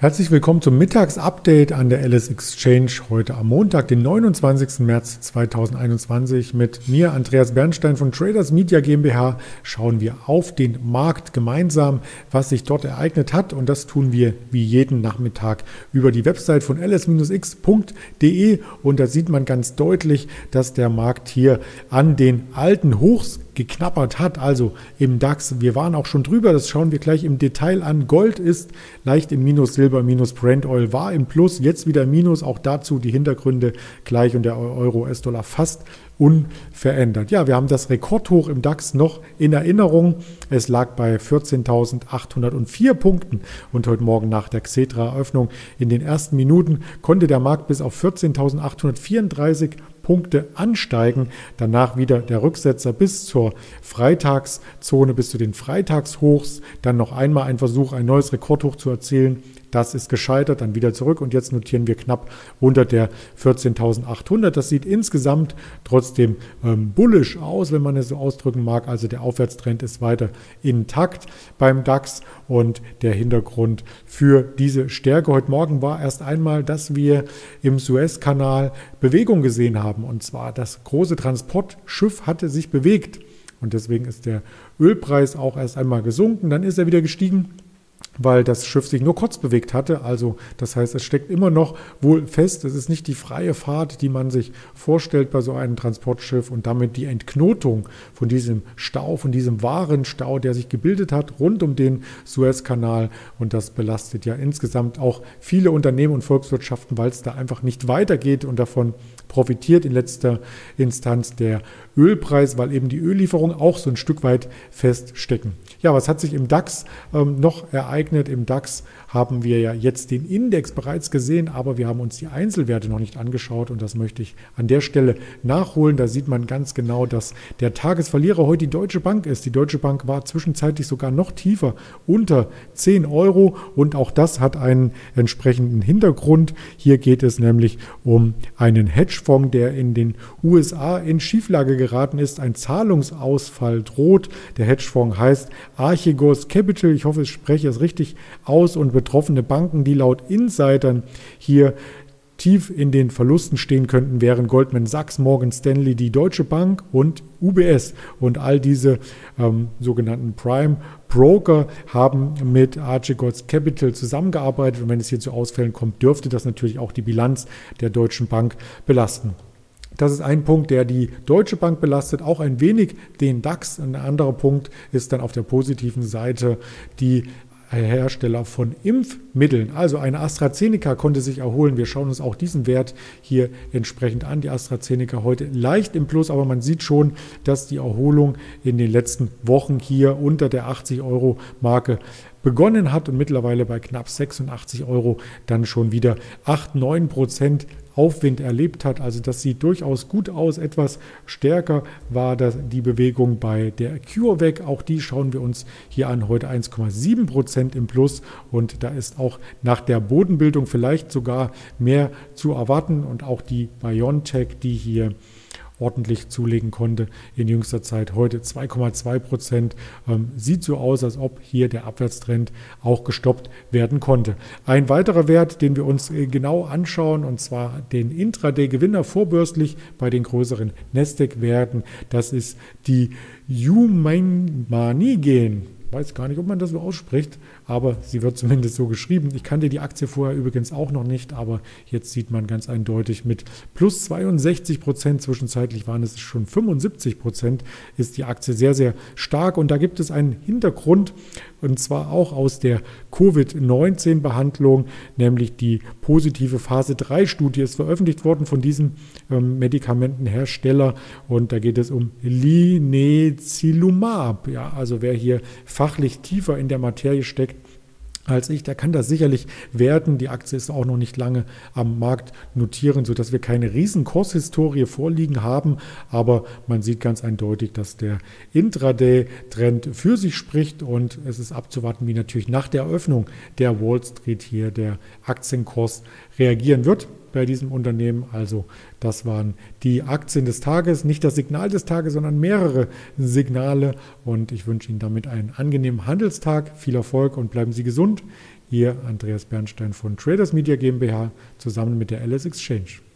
Herzlich willkommen zum Mittagsupdate an der Alice Exchange heute am Montag, den 29. März 2021. Mit mir, Andreas Bernstein von Traders Media GmbH, schauen wir auf den Markt gemeinsam, was sich dort ereignet hat. Und das tun wir wie jeden Nachmittag über die Website von ls-x.de. Und da sieht man ganz deutlich, dass der Markt hier an den alten Hochs geknappert hat. Also im DAX, wir waren auch schon drüber, das schauen wir gleich im Detail an. Gold ist leicht im Minus, Silber minus, Brent Oil war im Plus, jetzt wieder Minus. Auch dazu die Hintergründe gleich und der Euro-US-Dollar fast unverändert. Ja, wir haben das Rekordhoch im DAX noch in Erinnerung. Es lag bei 14.804 Punkten und heute Morgen nach der Xetra-Eröffnung in den ersten Minuten konnte der Markt bis auf 14.834 Punkte ansteigen. Danach wieder der Rücksetzer bis zur Freitagszone, bis zu den Freitagshochs. Dann noch einmal ein Versuch, ein neues Rekordhoch zu erzielen. Das ist gescheitert, dann wieder zurück. Und jetzt notieren wir knapp unter der 14.800. Das sieht insgesamt trotzdem ähm, bullish aus, wenn man es so ausdrücken mag. Also der Aufwärtstrend ist weiter intakt beim DAX. Und der Hintergrund für diese Stärke. Heute Morgen war erst einmal, dass wir im Suezkanal Bewegung gesehen haben. Und zwar das große Transportschiff hatte sich bewegt. Und deswegen ist der Ölpreis auch erst einmal gesunken, dann ist er wieder gestiegen weil das Schiff sich nur kurz bewegt hatte. Also das heißt, es steckt immer noch wohl fest. Es ist nicht die freie Fahrt, die man sich vorstellt bei so einem Transportschiff und damit die Entknotung von diesem Stau, von diesem wahren Stau, der sich gebildet hat rund um den Suezkanal. Und das belastet ja insgesamt auch viele Unternehmen und Volkswirtschaften, weil es da einfach nicht weitergeht und davon profitiert in letzter Instanz der Ölpreis, weil eben die Öllieferungen auch so ein Stück weit feststecken. Ja, was hat sich im DAX ähm, noch ereignet? Im DAX haben wir ja jetzt den Index bereits gesehen, aber wir haben uns die Einzelwerte noch nicht angeschaut und das möchte ich an der Stelle nachholen. Da sieht man ganz genau, dass der Tagesverlierer heute die Deutsche Bank ist. Die Deutsche Bank war zwischenzeitlich sogar noch tiefer, unter 10 Euro und auch das hat einen entsprechenden Hintergrund. Hier geht es nämlich um einen Hedgefonds, der in den USA in Schieflage geraten ist. Ein Zahlungsausfall droht. Der Hedgefonds heißt Archegos Capital, ich hoffe, ich spreche es richtig aus, und betroffene Banken, die laut Insidern hier tief in den Verlusten stehen könnten, wären Goldman Sachs, Morgan Stanley, die Deutsche Bank und UBS. Und all diese ähm, sogenannten Prime Broker haben mit Archegos Capital zusammengearbeitet. Und wenn es hier zu Ausfällen kommt, dürfte das natürlich auch die Bilanz der Deutschen Bank belasten. Das ist ein Punkt, der die Deutsche Bank belastet, auch ein wenig den DAX. Ein anderer Punkt ist dann auf der positiven Seite die Hersteller von Impfmitteln. Also eine AstraZeneca konnte sich erholen. Wir schauen uns auch diesen Wert hier entsprechend an. Die AstraZeneca heute leicht im Plus, aber man sieht schon, dass die Erholung in den letzten Wochen hier unter der 80 Euro Marke begonnen hat und mittlerweile bei knapp 86 Euro dann schon wieder 8, 9 Prozent Aufwind erlebt hat. Also das sieht durchaus gut aus. Etwas stärker war das, die Bewegung bei der CureVac. Auch die schauen wir uns hier an. Heute 1,7 Prozent im Plus. Und da ist auch nach der Bodenbildung vielleicht sogar mehr zu erwarten. Und auch die BioNTech, die hier ordentlich zulegen konnte in jüngster Zeit. Heute 2,2 Prozent. Ähm, sieht so aus, als ob hier der Abwärtstrend auch gestoppt werden konnte. Ein weiterer Wert, den wir uns äh, genau anschauen, und zwar den Intraday-Gewinner vorbörslich bei den größeren Nasdaq-Werten, das ist die Humanigen weiß gar nicht, ob man das so ausspricht, aber sie wird zumindest so geschrieben. Ich kannte die Aktie vorher übrigens auch noch nicht, aber jetzt sieht man ganz eindeutig mit plus 62 Prozent, zwischenzeitlich waren es schon 75 Prozent, ist die Aktie sehr, sehr stark. Und da gibt es einen Hintergrund, und zwar auch aus der Covid-19-Behandlung, nämlich die positive Phase 3-Studie ist veröffentlicht worden von diesem ähm, Medikamentenhersteller und da geht es um Linezilumab. Ja, also wer hier fachlich tiefer in der Materie steckt, als ich, der kann das sicherlich werten. Die Aktie ist auch noch nicht lange am Markt notieren, sodass wir keine riesen Kurshistorie vorliegen haben. Aber man sieht ganz eindeutig, dass der Intraday-Trend für sich spricht und es ist abzuwarten, wie natürlich nach der Eröffnung der Wall Street hier der Aktienkurs reagieren wird bei diesem Unternehmen. Also das waren die Aktien des Tages, nicht das Signal des Tages, sondern mehrere Signale. Und ich wünsche Ihnen damit einen angenehmen Handelstag, viel Erfolg und bleiben Sie gesund. Ihr Andreas Bernstein von Traders Media GmbH zusammen mit der LS Exchange.